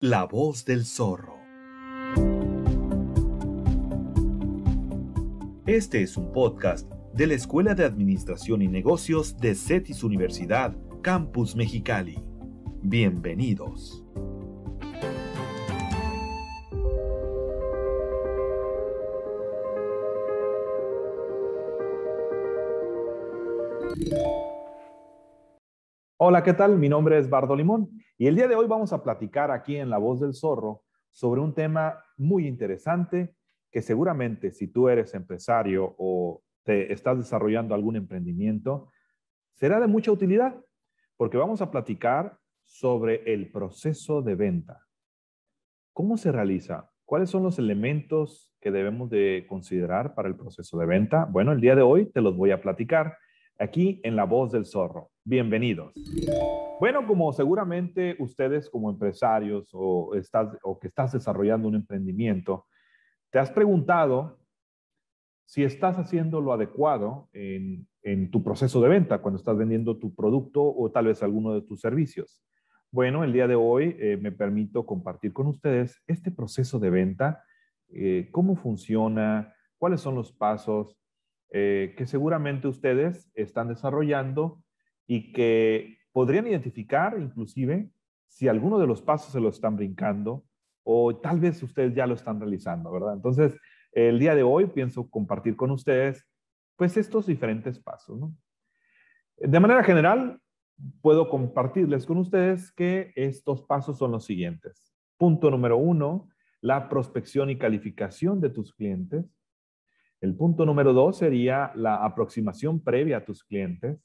La voz del zorro. Este es un podcast de la Escuela de Administración y Negocios de CETIS Universidad, Campus Mexicali. Bienvenidos. Hola, ¿qué tal? Mi nombre es Bardo Limón y el día de hoy vamos a platicar aquí en La Voz del Zorro sobre un tema muy interesante que seguramente si tú eres empresario o te estás desarrollando algún emprendimiento, será de mucha utilidad porque vamos a platicar sobre el proceso de venta. ¿Cómo se realiza? ¿Cuáles son los elementos que debemos de considerar para el proceso de venta? Bueno, el día de hoy te los voy a platicar aquí en La Voz del Zorro. Bienvenidos. Bueno, como seguramente ustedes como empresarios o, estás, o que estás desarrollando un emprendimiento, te has preguntado si estás haciendo lo adecuado en, tu proceso de venta, cuando estás vendiendo tu producto o tal vez alguno de tus servicios. Bueno, el día de hoy eh, me permito compartir con ustedes este proceso de venta, eh, cómo funciona, cuáles son los pasos eh, que seguramente ustedes están desarrollando y que podrían identificar inclusive si alguno de los pasos se lo están brincando o tal vez ustedes ya lo están realizando, ¿verdad? Entonces, el día de hoy pienso compartir con ustedes pues estos diferentes pasos, ¿no? De manera general, puedo compartirles con ustedes que estos pasos son los siguientes. Punto número uno, la prospección y calificación de tus clientes. El punto número dos sería la aproximación previa a tus clientes.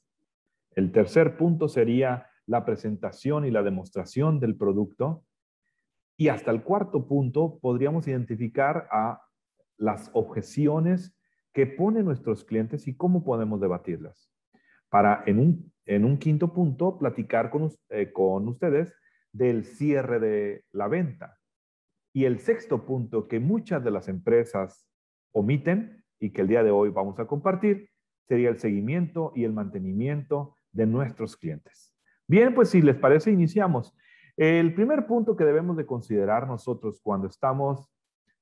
El tercer punto sería la presentación y la demostración del producto. Y hasta el cuarto punto podríamos identificar a las objeciones que ponen nuestros clientes y cómo podemos debatirlas. Para en un en un quinto punto, platicar con, eh, con ustedes del cierre de la venta. Y el sexto punto que muchas de las empresas omiten y que el día de hoy vamos a compartir sería el seguimiento y el mantenimiento de nuestros clientes. Bien, pues si les parece, iniciamos. El primer punto que debemos de considerar nosotros cuando estamos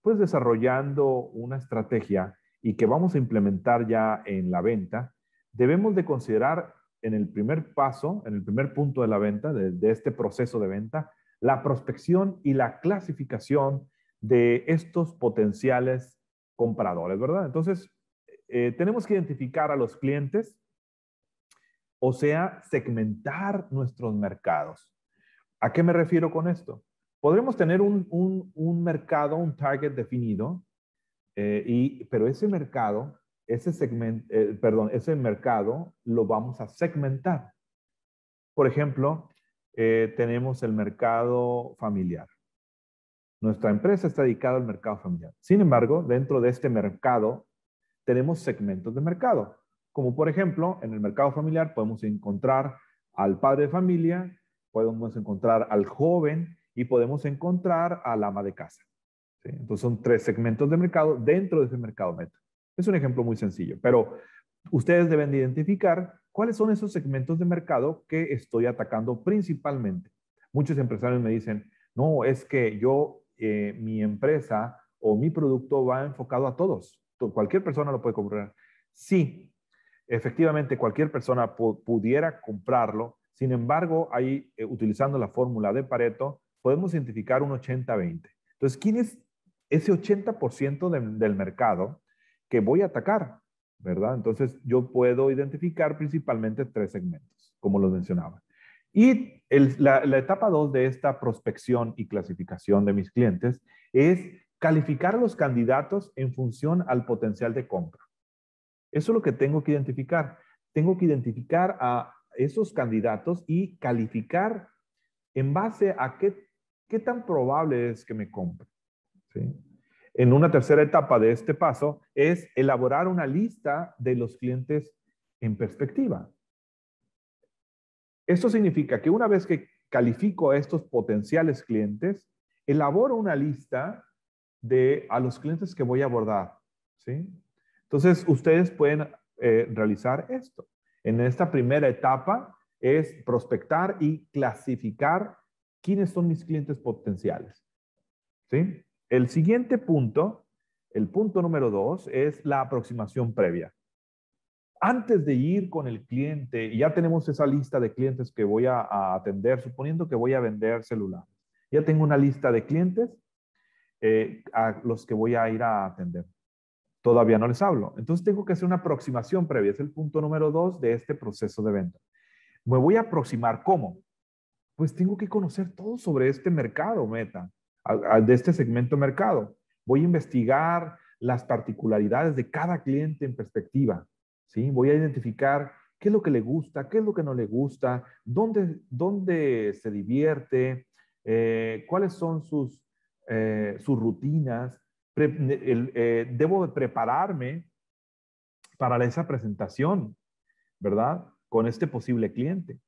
pues desarrollando una estrategia y que vamos a implementar ya en la venta, debemos de considerar en el primer paso, en el primer punto de la venta, de, este proceso de venta, la prospección y la clasificación de estos potenciales compradores, ¿verdad? Entonces, eh, tenemos que identificar a los clientes, o sea, segmentar nuestros mercados. ¿A qué me refiero con esto? Podremos tener un, mercado, un target definido, eh, y, pero ese mercado ese segmento, eh, perdón, ese mercado lo vamos a segmentar. Por ejemplo, eh, tenemos el mercado familiar. Nuestra empresa está dedicada al mercado familiar. Sin embargo, dentro de este mercado tenemos segmentos de mercado. Como por ejemplo, en el mercado familiar podemos encontrar al padre de familia, podemos encontrar al joven y podemos encontrar al ama de casa. Entonces son tres segmentos de mercado dentro de ese mercado meta. Es un ejemplo muy sencillo, pero ustedes deben de identificar cuáles son esos segmentos de mercado que estoy atacando principalmente. Muchos empresarios me dicen, no, es que yo, eh, mi empresa o mi producto va enfocado a todos. Cualquier persona lo puede comprar. Sí, efectivamente, cualquier persona pudiera comprarlo. Sin embargo, ahí, eh, utilizando la fórmula de Pareto, podemos identificar un 80-20. Entonces, ¿quién es ese 80% del mercado que voy a atacar, ¿verdad? Entonces yo puedo identificar principalmente tres segmentos, como los mencionaba. Y la, etapa dos de esta prospección y clasificación de mis clientes es calificar a los candidatos en función al potencial de compra. Eso es lo que tengo que identificar. Tengo que identificar a esos candidatos y calificar en base a qué, qué tan probable es que me compre. en una tercera etapa de este paso es elaborar una lista de los clientes en perspectiva. Esto significa que una vez que califico a estos potenciales clientes, elaboro una lista de a los clientes que voy a abordar. ¿sí? Entonces, ustedes pueden eh, realizar esto. En esta primera etapa es prospectar y clasificar quiénes son mis clientes potenciales. ¿Sí? El siguiente punto, el punto número dos, es la aproximación previa. Antes de ir con el cliente, y ya tenemos esa lista de clientes que voy a, atender, suponiendo que voy a vender celular. Ya tengo una lista de clientes eh, a los que voy a ir a atender. Todavía no les hablo. Entonces tengo que hacer una aproximación previa. Es el punto número dos de este proceso de venta. Me voy a aproximar cómo? Pues tengo que conocer todo sobre este mercado meta, de este segmento mercado. Voy a investigar las particularidades de cada cliente en perspectiva. ¿sí? Voy a identificar qué es lo que le gusta, qué es lo que no le gusta, dónde, dónde se divierte, eh, cuáles son sus, eh, sus rutinas. Eh, debo de prepararme para esa presentación, ¿verdad? Con este posible cliente.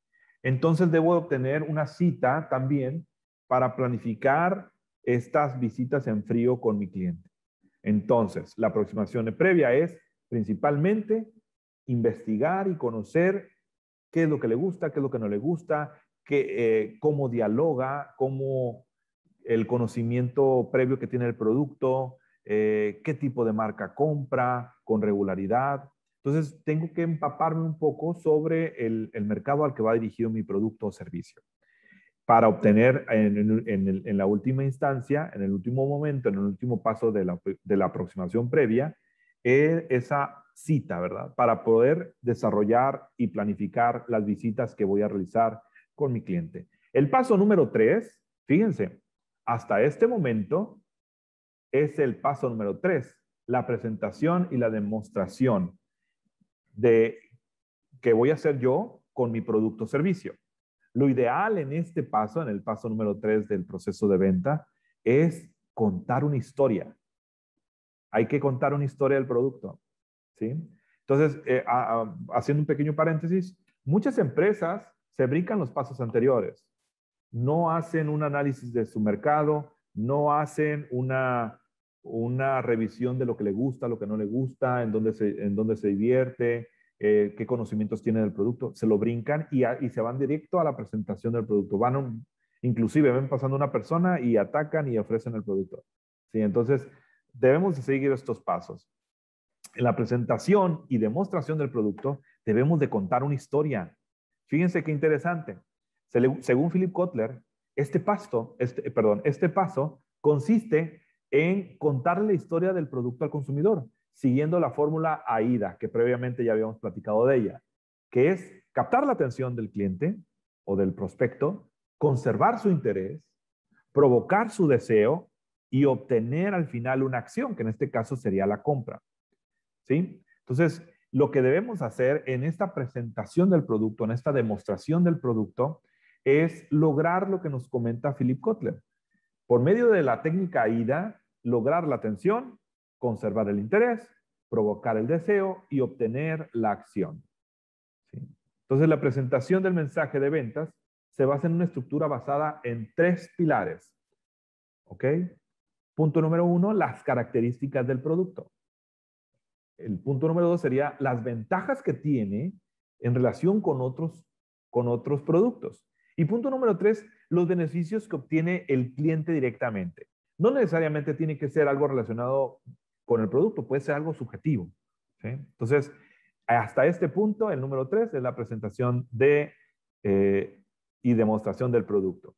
Entonces debo obtener una cita también para planificar estas visitas en frío con mi cliente. Entonces, la aproximación previa es principalmente investigar y conocer qué es lo que le gusta, qué es lo que no le gusta, eh, cómo dialoga, cómo el conocimiento previo que tiene el producto, eh, qué tipo de marca compra con regularidad. Entonces, tengo que empaparme un poco sobre el, mercado al que va dirigido mi producto o servicio para obtener en, la última instancia, en el último momento, en el último paso de la, aproximación previa, eh, esa cita, ¿verdad? Para poder desarrollar y planificar las visitas que voy a realizar con mi cliente. El paso número tres, fíjense, hasta este momento es el paso número tres, la presentación y la demostración de que voy a hacer yo con mi producto o servicio. Lo ideal en este paso, en el paso número tres del proceso de venta, es contar una historia. Hay que contar una historia del producto. ¿sí? Entonces, eh, haciendo un pequeño paréntesis, muchas empresas se brincan los pasos anteriores. No hacen un análisis de su mercado, no hacen una, una revisión de lo que le gusta, lo que no le gusta, en dónde se, en dónde se divierte, eh, qué conocimientos tiene del producto. Se lo brincan y, y, se van directo a la presentación del producto. Van, inclusive ven pasando una persona y atacan y ofrecen el producto. ¿Sí? Entonces, debemos de seguir estos pasos en la presentación y demostración del producto debemos de contar una historia. Fíjense qué interesante. Según Philip Kotler, este paso, este, perdón, este paso consiste en contar la historia del producto al consumidor, siguiendo la fórmula AIDA, que previamente ya habíamos platicado de ella, que es captar la atención del cliente o del prospecto, conservar su interés, provocar su deseo y obtener al final una acción, que en este caso sería la compra. ¿sí? Entonces, lo que debemos hacer en esta presentación del producto, en esta demostración del producto, es lograr lo que nos comenta Philip Kotler. Por medio de la técnica AIDA, lograr la atención, conservar el interés, provocar el deseo y obtener la acción. Entonces, la presentación del mensaje de ventas se basa en una estructura basada en tres pilares. ¿Ok? Punto número uno, las características del producto el punto número dos sería las ventajas que tiene en relación con otros, con otros productos. Y punto número tres, los beneficios que obtiene el cliente directamente. No necesariamente tiene que ser algo relacionado con el producto, puede ser algo subjetivo. Entonces, hasta este punto, el número tres es la presentación de eh, y demostración del producto.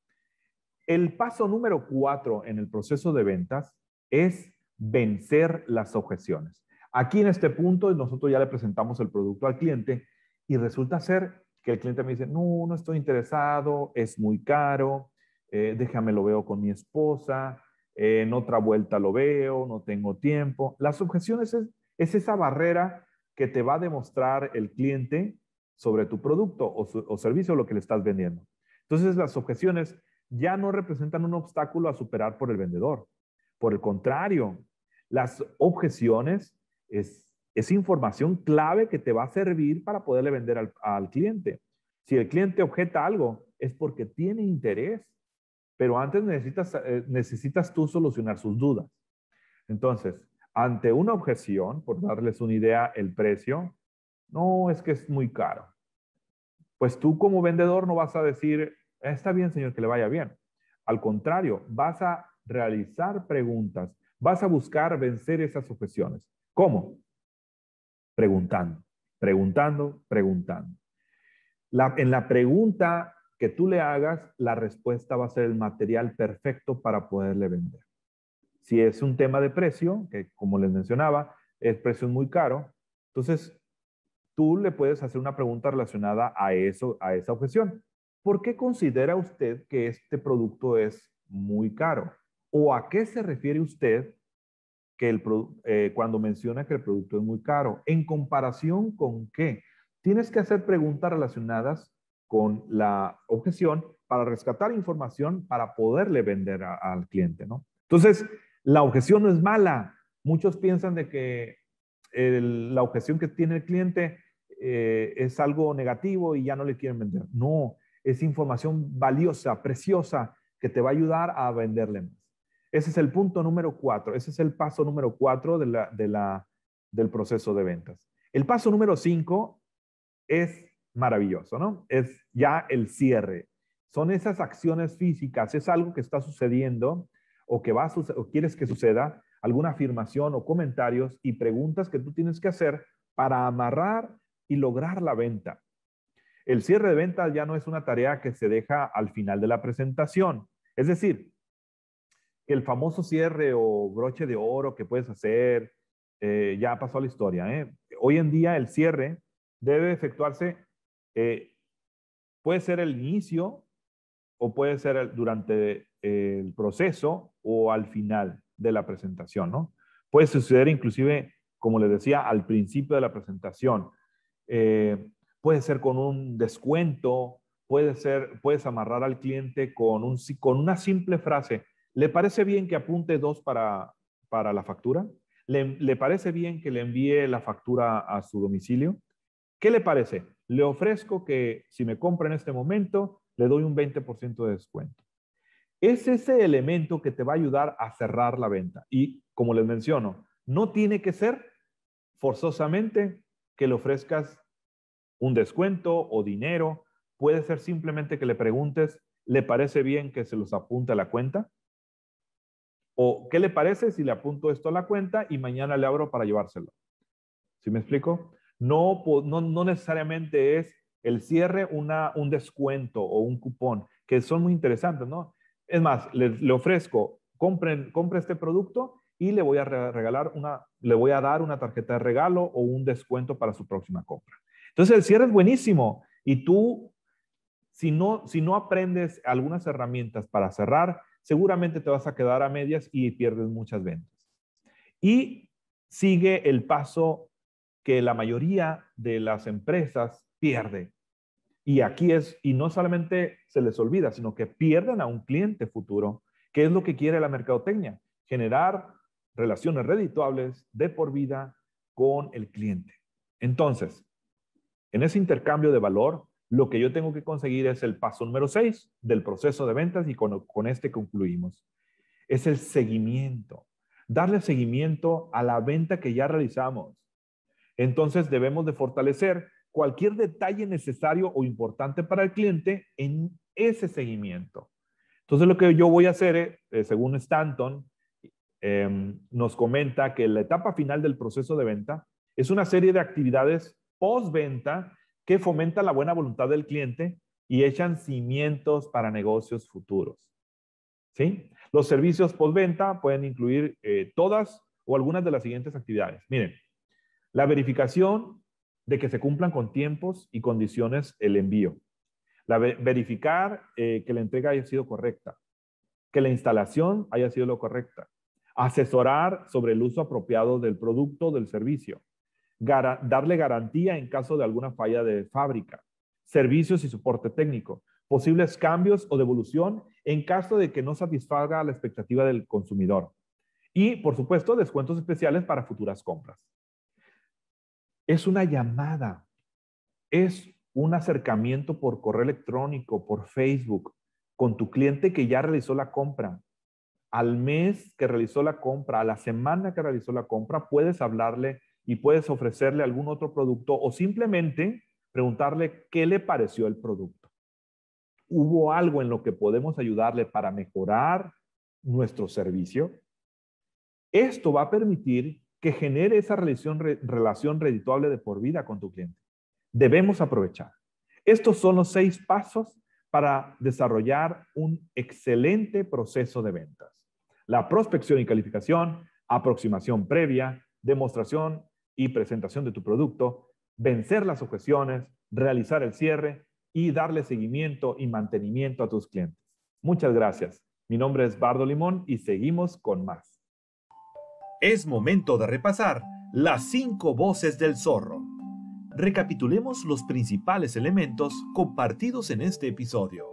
El paso número cuatro en el proceso de ventas es vencer las objeciones. Aquí en este punto nosotros ya le presentamos el producto al cliente y resulta ser que el cliente me dice, no, no estoy interesado, es muy caro, eh, déjame lo veo con mi esposa, en otra vuelta lo veo, no tengo tiempo. Las objeciones es, es esa barrera que te va a demostrar el cliente sobre tu producto o, o servicio, lo que le estás vendiendo. Entonces las objeciones ya no representan un obstáculo a superar por el vendedor. Por el contrario, las objeciones es, información clave que te va a servir para poderle vender al, cliente. Si el cliente objeta algo, es porque tiene interés, pero antes necesitas, eh, necesitas tú solucionar sus dudas. Entonces, ante una objeción, por darles una idea, el precio, no, es que es muy caro. Pues tú como vendedor no vas a decir, está bien, señor, que le vaya bien. Al contrario, vas a realizar preguntas, vas a buscar vencer esas objeciones. ¿Cómo? Preguntando, preguntando, preguntando. en la pregunta que tú le hagas, la respuesta va a ser el material perfecto para poderle vender. Si es un tema de precio, que como les mencionaba, el precio es muy caro, entonces tú le puedes hacer una pregunta relacionada a eso, a esa objeción. ¿Por qué considera usted que este producto es muy caro? ¿O a qué se refiere usted que el, eh, cuando menciona que el producto es muy caro? ¿En comparación con qué? Tienes que hacer preguntas relacionadas con la objeción para rescatar información para poderle vender al cliente, ¿no? Entonces, la objeción no es mala. Muchos piensan de que la objeción que tiene el cliente eh, es algo negativo y ya no le quieren vender. No, es información valiosa, preciosa, que te va a ayudar a venderle más. Ese es el punto número cuatro, ese es el paso número cuatro de del proceso de ventas. El paso número cinco es maravilloso, ¿no? Es ya el cierre. Son esas acciones físicas, es algo que está sucediendo o que va a o quieres que suceda, alguna afirmación o comentarios y preguntas que tú tienes que hacer para amarrar y lograr la venta. El cierre de ventas ya no es una tarea que se deja al final de la presentación. Es decir, que el famoso cierre o broche de oro que puedes hacer, eh, ya pasó a la historia. ¿eh? Hoy en día el cierre debe efectuarse, eh, puede ser el inicio o puede ser durante el proceso o al final de la presentación, ¿no? Puede suceder inclusive, como les decía, al principio de la presentación. Eh, puede ser con un descuento, puede ser, puedes amarrar al cliente con, un, con una simple frase. ¿Le parece bien que apunte dos para, para la factura? ¿Le, ¿Le parece bien que le envíe la factura a su domicilio? ¿Qué le parece? Le ofrezco que si me compra en este momento, le doy un 20% de descuento. Es ese elemento que te va a ayudar a cerrar la venta. Y como les menciono, no tiene que ser forzosamente que le ofrezcas un descuento o dinero. Puede ser simplemente que le preguntes, ¿le parece bien que se los apunte a la cuenta? ¿O qué le parece si le apunto esto a la cuenta y mañana le abro para llevárselo? ¿Sí me explico? No, no, necesariamente es el cierre una, un descuento o un cupón, que son muy interesantes, ¿no? Es más, le, ofrezco, compren, compre este producto y le voy a regalar una, le voy a dar una tarjeta de regalo o un descuento para su próxima compra. Entonces el cierre es buenísimo y tú, si no, si no aprendes algunas herramientas para cerrar, seguramente te vas a quedar a medias y pierdes muchas ventas. Y sigue el paso que la mayoría de las empresas pierde. Y aquí es, y no solamente se les olvida, sino que pierden a un cliente futuro, que es lo que quiere la mercadotecnia, generar relaciones redituables de por vida con el cliente. Entonces, en ese intercambio de valor, lo que yo tengo que conseguir es el paso número 6 del proceso de ventas y con, con este concluimos. Es el seguimiento, darle seguimiento a la venta que ya realizamos. Entonces debemos de fortalecer cualquier detalle necesario o importante para el cliente en ese seguimiento. Entonces lo que yo voy a hacer, eh, según Stanton, em, nos comenta que la etapa final del proceso de venta es una serie de actividades postventa que fomenta la buena voluntad del cliente y echan cimientos para negocios futuros. ¿Sí? Los servicios postventa pueden incluir eh, todas o algunas de las siguientes actividades. Miren, la verificación de que se cumplan con tiempos y condiciones el envío. La verificar eh, que la entrega haya sido correcta, que la instalación haya sido lo correcta. Asesorar sobre el uso apropiado del producto o del servicio darle garantía en caso de alguna falla de fábrica, servicios y soporte técnico, posibles cambios o devolución en caso de que no satisfaga la expectativa del consumidor. Y, por supuesto, descuentos especiales para futuras compras. Es una llamada, es un acercamiento por correo electrónico, por Facebook, con tu cliente que ya realizó la compra. Al mes que realizó la compra, a la semana que realizó la compra, puedes hablarle y puedes ofrecerle algún otro producto o simplemente preguntarle qué le pareció el producto. hubo algo en lo que podemos ayudarle para mejorar nuestro servicio, esto va a permitir que genere esa relación, relación redituable de por vida con tu cliente. Debemos aprovechar. Estos son los seis pasos para desarrollar un excelente proceso de ventas. La prospección y calificación, aproximación previa, demostración y presentación de tu producto, vencer las objeciones, realizar el cierre y darle seguimiento y mantenimiento a tus clientes. Muchas gracias. Mi nombre es Bardo Limón y seguimos con más. Es momento de repasar las cinco voces del zorro. Recapitulemos los principales elementos compartidos en este episodio.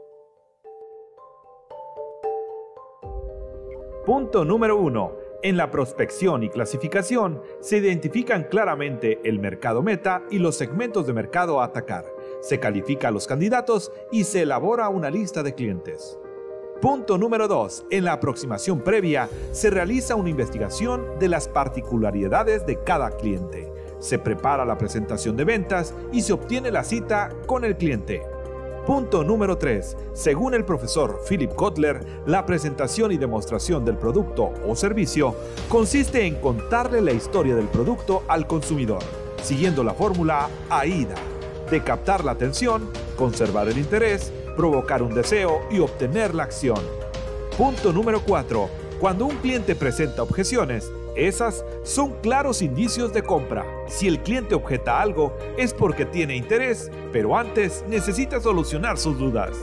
Punto número uno. En la prospección y clasificación se identifican claramente el mercado meta y los segmentos de mercado a atacar. Se califica a los candidatos y se elabora una lista de clientes. Punto número 2. En la aproximación previa se realiza una investigación de las particularidades de cada cliente. Se prepara la presentación de ventas y se obtiene la cita con el cliente. Punto número 3. Según el profesor Philip Kotler, la presentación y demostración del producto o servicio consiste en contarle la historia del producto al consumidor, siguiendo la fórmula AIDA, de captar la atención, conservar el interés, provocar un deseo y obtener la acción. Punto número 4. Cuando un cliente presenta objeciones, esas son claros indicios de compra. Si el cliente objeta algo, es porque tiene interés, pero antes necesita solucionar sus dudas.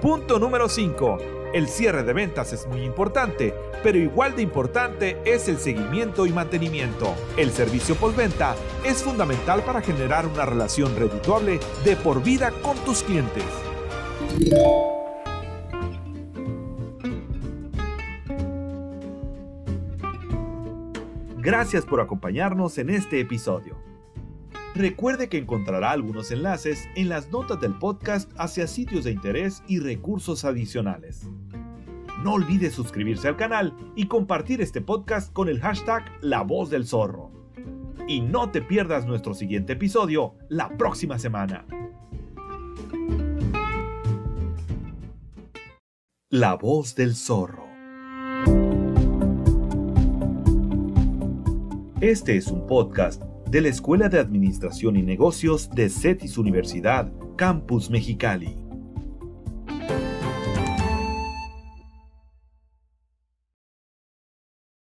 Punto número 5. El cierre de ventas es muy importante, pero igual de importante es el seguimiento y mantenimiento. El servicio postventa es fundamental para generar una relación redituable de por vida con tus clientes. Gracias por acompañarnos en este episodio. Recuerde que encontrará algunos enlaces en las notas del podcast hacia sitios de interés y recursos adicionales. No olvide suscribirse al canal y compartir este podcast con el hashtag La Voz del Zorro. Y no te pierdas nuestro siguiente episodio la próxima semana. La Voz del Zorro. Este es un podcast de la Escuela de Administración y Negocios de CETIS Universidad, Campus Mexicali.